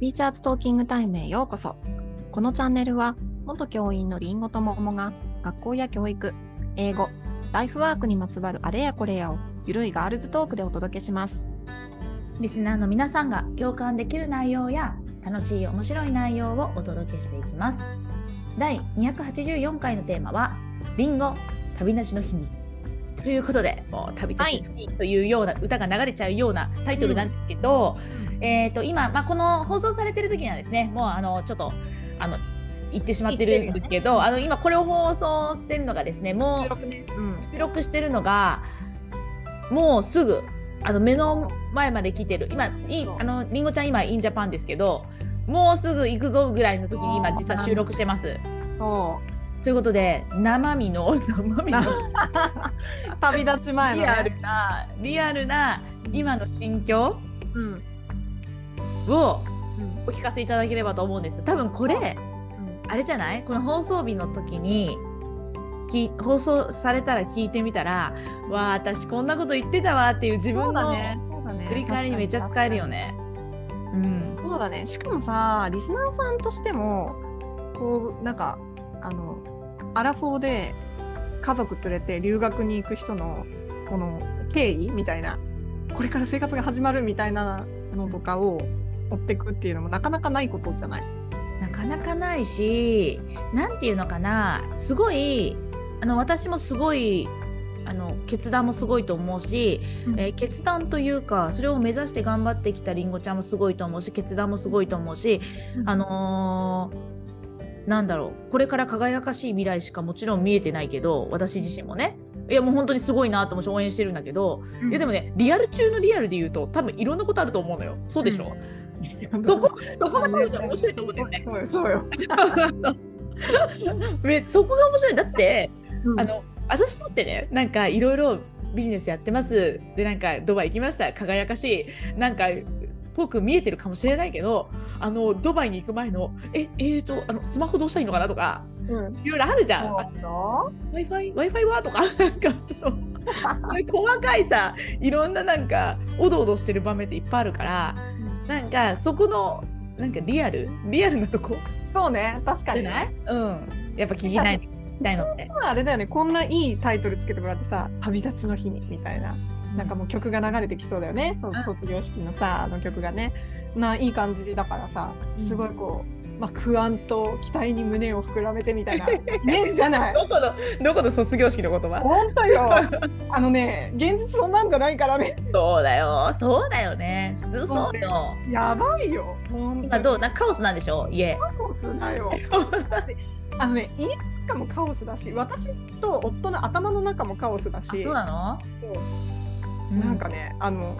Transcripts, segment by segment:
ティーチャーズトーキングタイムへようこそ。このチャンネルは、元教員のりんごと桃が、学校や教育、英語、ライフワークにまつわるあれやこれやを、ゆるいガールズトークでお届けします。リスナーの皆さんが共感できる内容や楽しい面白い内容をお届けしていきます。第284回のテーマは、リンゴ旅立ちの日に。ということで、もう旅立ちというような、歌が流れちゃうようなタイトルなんですけど、えっ、と、今、まあ、この放送されてる時にはですね、もうあの、ちょっと、あの、言ってしまってるんですけど、あの、今これを放送してるのがですね、もう、うん。収録してるのがもうすぐあの目の前まで来てる。今いあのりんごちゃん今インジャパンですけどもうすぐ行くぞぐらいの時に今実は収録してます。そということで生身の 生身のう。旅立ち前の、ね。リアルなリアルな今の心境うん。をうん。お聞かせいただければと思うんです。多分これあれじゃない？この放送日の時にき放送されたら聞いてみたらわあ私こんなこと言ってたわっていう自そ分のうだね。そうだね。振り返りにめっちゃ使えるよね。うん。そうだね。しかもさ、リスナーさんとしても、こう、なんか、あの、アラフォーで家族連れて留学に行く人の、この経緯みたいな、これから生活が始まるみたいなのとかを追っていくっていうのもなかなかないことじゃない？なかなかないし、なんていうのかな、すごい、あの、私もすごい、あの、決断もすごいと思うし、えー決断というか、それを目指して頑張ってきたりんごちゃんもすごいと思うし、決断もすごいと思うし、あのーなんだろう、これから輝かしい未来しかもちろん見えてないけど、私自身もね、いやもう本当にすごいなと思うし応援してるんだけど、いやでもね、リアル中のリアルで言うと、多分いろんなことあると思うのよ。そうでしょ、そこ、そこが多分面白いと思うんだよね。そうよ、そこが面白い。だって、うん。あの私だってねなんかいろいろビジネスやってます。でなんかドバイ行きました。輝かしい。なんかぽく見えてるかもしれないけどあのドバイに行く前のええー、とあのスマホどうしたらいいのかなとかうん。いろいろあるじゃん。そうでしょ？Wi-Fi Wi-Fi は？とか なんかそう。細かいさいろんななんかおどおどしてる場面っていっぱいあるからなんかそこのなんかリアル？リアルなとこ？そうね、確かにね。うん。やっぱ聞きたい たいのって。あれだよね、こんないいタイトルつけてもらってさ、旅立ちの日にみたいな。なんかもう曲が流れてきそうだよね、そううん卒業式のさ、あの曲がね。ないい感じだからさ、すごいこう、まあ、不安と期待に胸を膨らめてみたいな。イメージじゃない。どこのどこの卒業式の言葉本当よ。あのね、現実そんなんじゃないからね。そうだよ。そうだよね。普通そうよ。やばいよ。本今どう？なカオスなんでしょ？家。カオスだよ。私あのね、家の中もカオスだし、私と夫の頭の中もカオスだあし、そうなの？そうなんかね、あの、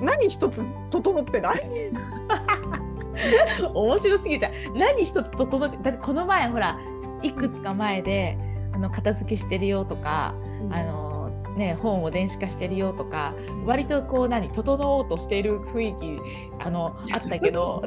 何一つ整ってない。面白すぎちゃう何一つ整ってだってこの前ほらいくつか前であの片付けしてるよとか、あのね本を電子化してるよとか割とこう何整おうとしている雰囲気あのあったけど。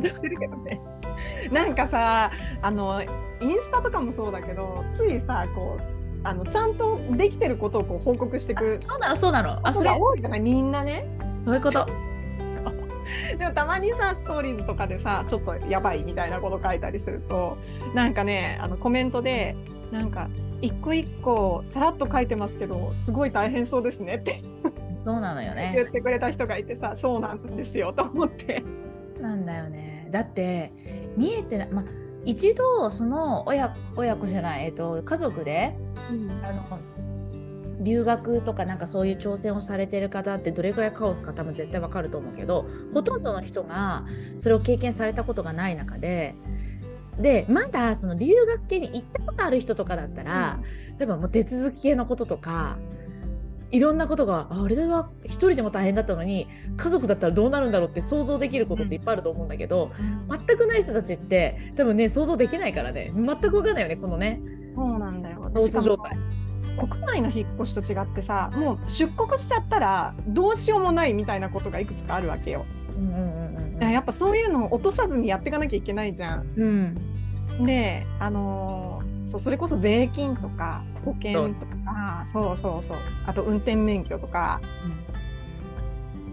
なんかさ、あの、インスタとかもそうだけど、ついさ、こう、あの、ちゃんとできてることをこう報告していくそうなのそうなのあそれが多いじゃない、みんなね。そういうこと でもたまにさストーリーズとかでさちょっとやばいみたいなこと書いたりするとなんかねあのコメントでなんか一個一個さらっと書いてますけどすごい大変そうですねって そうなのよね言ってくれた人がいてさそうなんですよと思って。なんだよね。だって見えてない、まあ、一度その親親子じゃない、えっと、家族であの留学とかなんかそういう挑戦をされてる方ってどれくらいカオスか多分絶対わかると思うけどほとんどの人がそれを経験されたことがない中で。でまだその留学系に行ったことある人とかだったら、例えばもう手続き系のこととかいろんなことがああれは一人でも大変だったのに家族だったらどうなるんだろうって想像できることっていっぱいあると思うんだけど、全くない人たちって多分ね想像できないからね。全く分かんないよねこのね。そうなんだよ。状態。国内の引っ越しと違ってさもう出国しちゃったらどうしようもないみたいなことがいくつかあるわけよ。うんうんうんやっぱそういうのを落とさずにやっていかなきゃいけないじゃん。うん。うん。で、あのーそうそれこそ税金とか保険とか。そう。そうそうあと運転免許とか。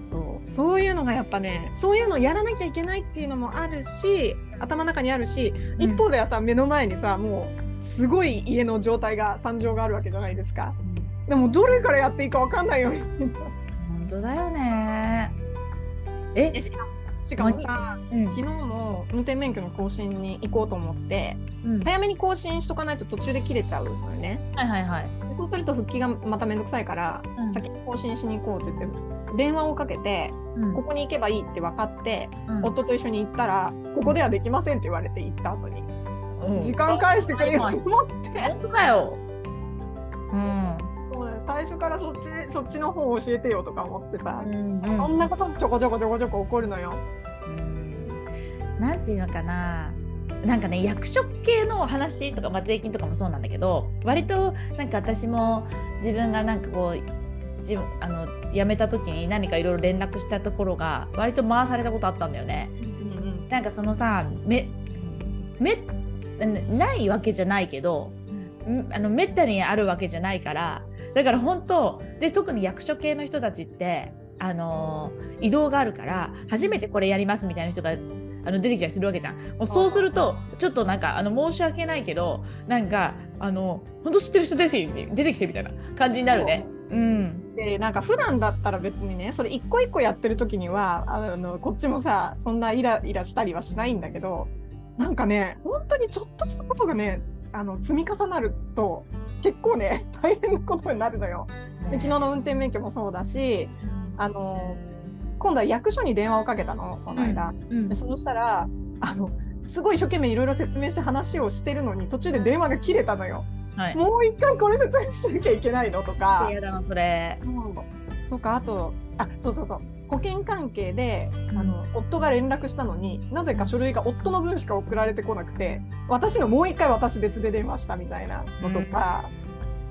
そう。そういうのがやっぱねそういうのやらなきゃいけないっていうのもあるし頭の中にあるし、うん。一方ではさ目の前にさもうすごい家の状態が惨状があるわけじゃないですか。でもどれからやっていいかわかんないよみたいな本当だよね。え、しかもさうん。昨日も運転免許の更新に行こうと思ってうん。早めに更新しとかないと途中で切れちゃうのよね。はいはいはい。でそうすると復帰がまためんどくさいから、うん。先に更新しに行こうって言って電話をかけてうん。ここに行けばいいって分かって、うん。夫と一緒に行ったらここではできませんって言われて行った後に、うん。時間返してくれよと思って、本当だよ。うん。最初からそっちそっちの方を教えてよとか思ってさ、うん。そんなことちょこちょこちょこちょこ起こるのよ。うん。なんていうのかな。なんかね役職系の話とか、まあ、税金とかもそうなんだけど割となんか私も自分がなんかこう自分あの辞めた時に何かいろいろ連絡したところが割と回されたことあったんだよね。なんかそのさめめないわけじゃないけどんあのめったにあるわけじゃないからだから本当で特に役所系の人たちってあのー移動があるから初めてこれやりますみたいな人があの出てきたりするわけじゃん。もうそうするとちょっとなんかあの申し訳ないけどなんかあの本当知ってる人出てきてみたいな感じになるね。うん。でなんか普段だったら別にねそれ一個一個やってる時にはあのこっちもさそんなイライラしたりはしないんだけどなんかね本当にちょっとしたことがねあの積み重なると結構ね 大変なことになるのよ。で昨日の運転免許もそうだしあの今度は役所に電話をかけたのこの間。うんでそうしたらあのすごい一生懸命いろいろ説明して話をしてるのに途中で電話が切れたのよ。はい。もう一回これ説明しなきゃいけないのとか。嫌だなそれ。とかあとあそうそうそう保険関係であの夫が連絡したのになぜか書類が夫の分しか送られてこなくて私のもう一回私別で電話したみたいなのとか、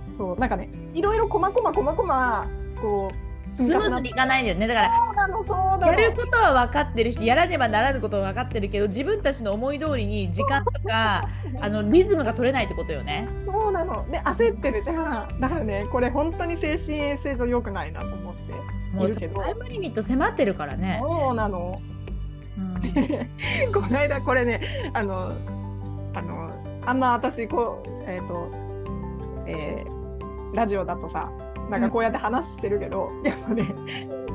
そうなんかねいろいろこまこまこまこまこうスムーズにいかないんだよね。だからやることは分かってるしやらねばならぬことは分かってるけど自分たちの思い通りに時間とかあのリズムが取れないってことよね。そうなの。で焦ってるじゃん。だからねこれ本当に精神衛生上良くないなと思って。もいうるけど。タイムリミット迫ってるからね。そうなの。うん。この間これねあのあのあんま私こうえっ、と、えーラジオだとさなんかこうやって話してるけど、やっぱね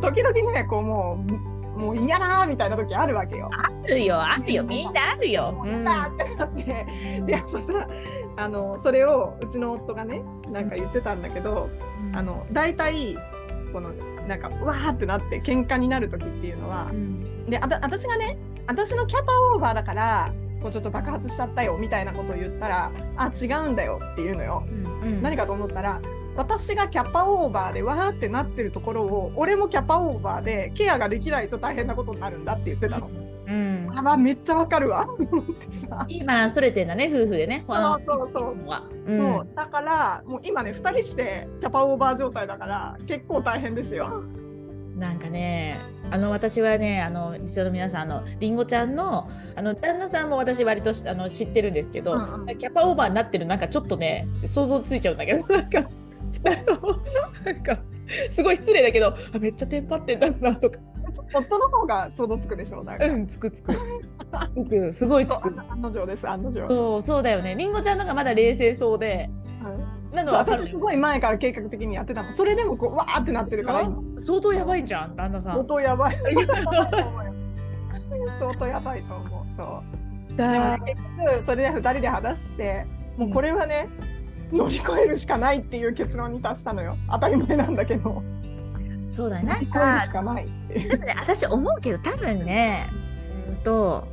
時々ねこうもうもう嫌だーみたいな時あるわけよ。あるよあるよ。みんなあるよ。ん。嫌だーってなって、でやっぱさあのそれをうちの夫がねなんか言ってたんだけど、あの大体このなんかわーってなって喧嘩になる時っていうのはう、ん。であた私がね私のキャパオーバーだからこうちょっと爆発しちゃったよみたいなことを言ったらあ違うんだよっていうのよ。うん。何かと思ったら私がキャパオーバーでわーってなってるところを俺もキャパオーバーでケアができないと大変なことになるんだって言ってたの。うんあめっちゃわかるわと思ってさ。いいバランス取れてんだね夫婦でね。そうそうそういつもはそううんだからもう今ね2人してキャパオーバー状態だから結構大変ですよ。なんかねあの私はねあのリスナーの皆さんあのりんごちゃんのあの旦那さんも私割としあの知ってるんですけど、うんうんキャパオーバーになってるなんかちょっとね想像ついちゃうんだけどなんかなんかすごい失礼だけどあめっちゃテンパってんだなとか。夫の方が想像つくでしょう。うんつくつく。つくすごいつく。案の定です案の定。そうそうだよね。りんごちゃんのがまだ冷静そうで。うんなの私すごい前から計画的にやってたの。それでもこうわーってなってるから。今相当やばいじゃん旦那さん。相当やばい。相当やばいと思う。そう。だね結局それで2人で話してもうこれはね、乗り越えるしかないっていう結論に達したのよ。当たり前なんだけど。そうだね。なんかしかな私思うけど多分ねうんと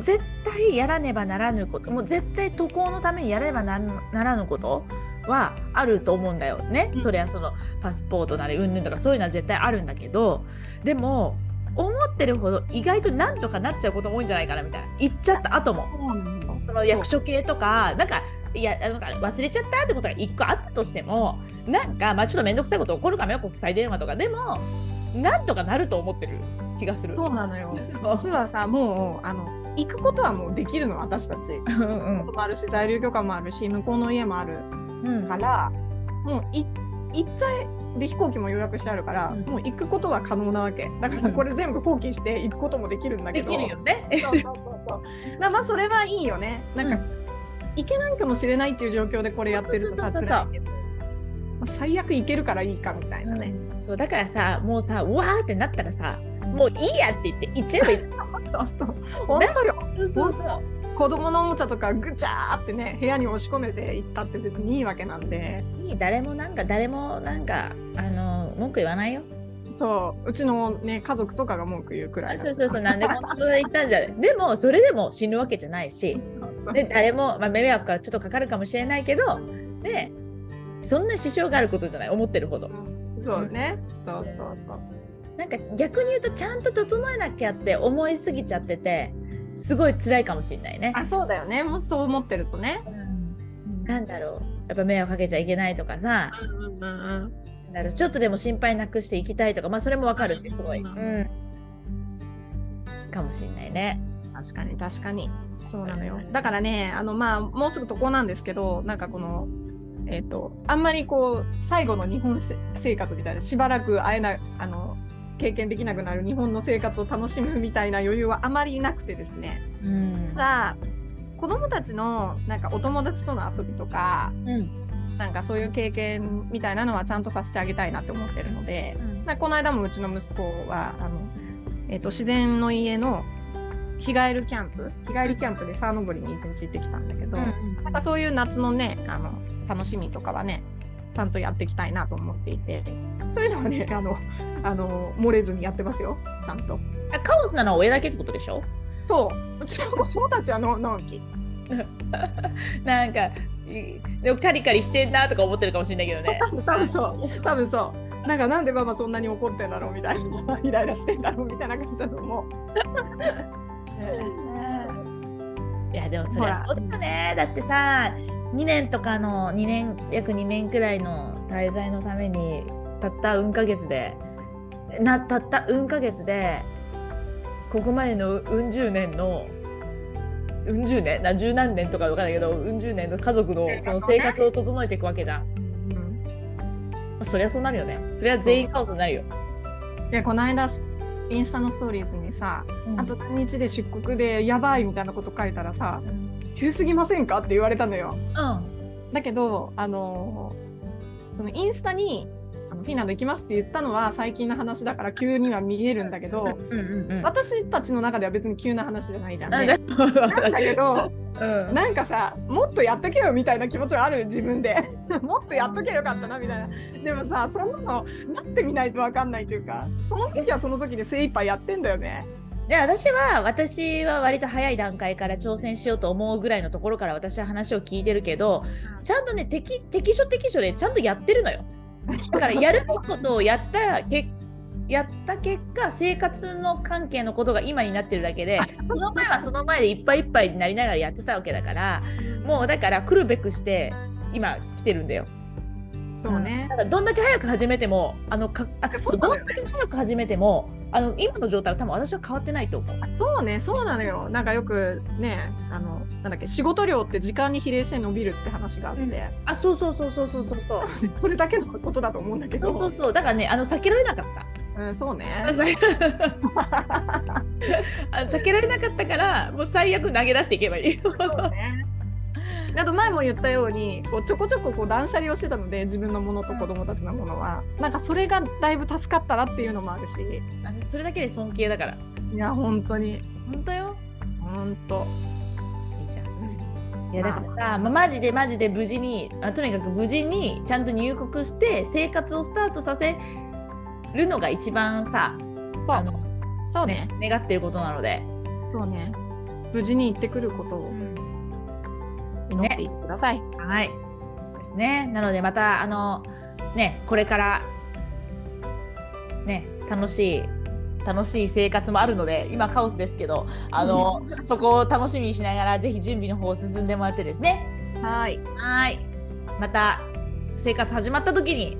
絶対やらねばならぬこともう絶対渡航のためにやればなならぬことはあると思うんだよね、うん。それはそのパスポートなりうんぬんとかそういうのは絶対あるんだけど。でも思ってるほど意外となんとかなっちゃうことも多いんじゃないかなみたいな。言っちゃった後も。その役所系とかなんかいやなんか忘れちゃったってことが1個あったとしてもなんかまあちょっと面倒くさいこと起こるかもよ国際電話とか。でもなんとかなると思ってる気がする。そうなのよ。実はさもうあの行くことはもうできるの私たち。うんうん。もあるし在留許可もあるし向こうの家もあるうん。からもうい行っちゃえで飛行機も予約してあるから、うん。もう行くことは可能なわけ。だからこれ全部放棄して行くこともできるんだけど、できるよね。そうそうそうそう。だからまあそれはいいよね。なんか、うん行けないかもしれないっていう状況でこれやってるとさ辛いけど、まあ、最悪行けるからいいかみたいなね、そうだからさもうさうわーってなったらさもういいやって言って行っちゃえばいい。そうそう。本当よそうそうそう。子供のおもちゃとかぐちゃーってね部屋に押し込めて行ったって別にいいわけなんで。いい誰もなんか誰もなんかあの文句言わないよ。そううちのね家族とかが文句言うくらいだそうそうそうなんでこんなことで言ったんじゃない。でもそれでも死ぬわけじゃないし、で誰もまあ迷惑がちょっとかかるかもしれないけど、ねそんな支障があることじゃない思ってるほど。そうね、そうそうそう。なんか逆に言うとちゃんと整えなきゃって思いすぎちゃっててすごい辛いかもしれないね。あそうだよね。もうそう思ってるとね。なんだろう。やっぱ迷惑かけちゃいけないとかさ。うんうんうんなんだろうちょっとでも心配なくしていきたいとかまあそれもわかるしすごい、ううん。ん、かもしれないね。確かに確かに。そうなのよ。だからねあのまあもうすぐ渡航なんですけどなんかこのえっ、とあんまりこう最後の日本せ生活みたいなしばらく会えないあの経験できなくなる日本の生活を楽しむみたいな余裕はあまりなくてですね。うん。さあ子供たちのなんかお友達との遊びとかうんなんかそういう経験みたいなのはちゃんとさせてあげたいなって思ってるので、なんかこの間もうちの息子はあの、えっと自然の家の日帰りキャンプ日帰りキャンプで沢登りに一日行ってきたんだけど、なんかそういう夏のねあの楽しみとかはねちゃんとやっていきたいなと思っていてそういうのはねあのあの漏れずにやってますよちゃんと。あカオスなのは親だけってことでしょ？そう。うちの子供たちはののんき。なんかいでもカリカリしてんなとか思ってるかもしれないけどね。多 分多分そう多分そう。なんかなんでママそんなに怒ってんだろうみたいな。イライラしてんだろうみたいな感じだと思う。いやでもそれはそうだよねだってさ2年とかの2年約2年くらいの滞在のためにたったうんヶ月でなたったうんヶ月でここまでのうん十年のうん十年？な十何年とかわかんないけどうん十年の家族のこの生活を整えていくわけじゃん。そりゃそうなるよね。そりゃ全員カオスになるよ。いやこの間インスタのストーリーズにさ、あと何日で出国でやばいみたいなこと書いたらさうん、急すぎませんか？って言われたのよ。うんだけどあのーそのインスタにあのフィンランド行きますって言ったのは最近の話だから急には見えるんだけど。私たちの中では別に急な話じゃないじゃん、あね。なんだけどうんなんかさもっとやっとけよみたいな気持ちはある自分で もっとやっとけよかったなみたいなでもさそんなのなってみないと分かんないというかその時はその時で精一杯やってんだよね。で私は私は割と早い段階から挑戦しようと思うぐらいのところから私は話を聞いてるけどちゃんとね適適所適所でちゃんとやってるのよ だからやるべきことをやったけやった結果生活の関係のことが今になってるだけであその前はその前でいっぱいいっぱいになりながらやってたわけだからもうだから来るべくして今来てるんだよ。そうね。だ。からどんだけ早く始めてもあのかあそそうどんだけ早く始めてもあの今の状態は多分私は変わってないと思う。そうね、そうなのよ。なんかよくね、あの、なんだっけ、仕事量って時間に比例して伸びるって話があって、うんあそうそうそうそうそうそうそう。それだけのことだと思うんだけど、そうそうそうだからねあの避けられなかった。うん、そうね。避けられなかったからもう最悪投げ出していけばいい。そうね。あと前も言ったようにこうちょこちょここう断捨離をしてたので自分のものと子供たちのものは、なんかそれがだいぶ助かったなっていうのもあるし。私それだけで尊敬だから。いや本当に。本当よ。本当。いいじゃん。いやだからさ、まあ、マジでマジで無事にあとにかく無事にちゃんと入国して生活をスタートさせるのが一番さそう。あの、そうね。ね、願っていることなので。そうね。無事に行ってくることを祈っていってください、はい。ですね。なのでまたあのねこれからね楽しい楽しい生活もあるので今カオスですけどあの そこを楽しみにしながらぜひ準備の方を進んでもらってですね。はい。はい。また生活始まった時に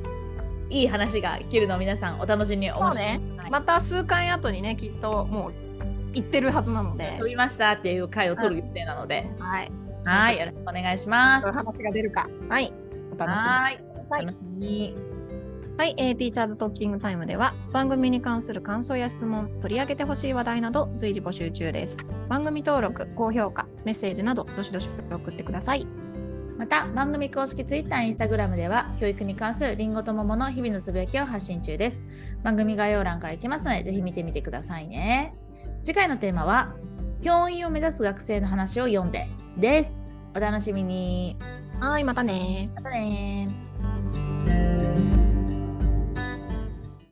いい話が聞けるのを皆さんお楽しみにお待ちそうね。はい。また数回後にねきっともう行ってるはずなので。飛びましたっていう回を取る予定なので、はいはい、よろしくお願いします。話が出るかはいお楽しみ。はい、えー、ティーチャーズトッキングタイムでは番組に関する感想や質問、取り上げてほしい話題など随時募集中です。番組登録、高評価、メッセージなどどしどし送ってください。また番組公式 Twitter、Instagram では教育に関するりんごと桃の日々のつぶやきを発信中です。番組概要欄から行きますのでぜひ見てみてくださいね。次回のテーマは教員を目指す学生の話を読んでです。お楽しみに。はい、またねまたね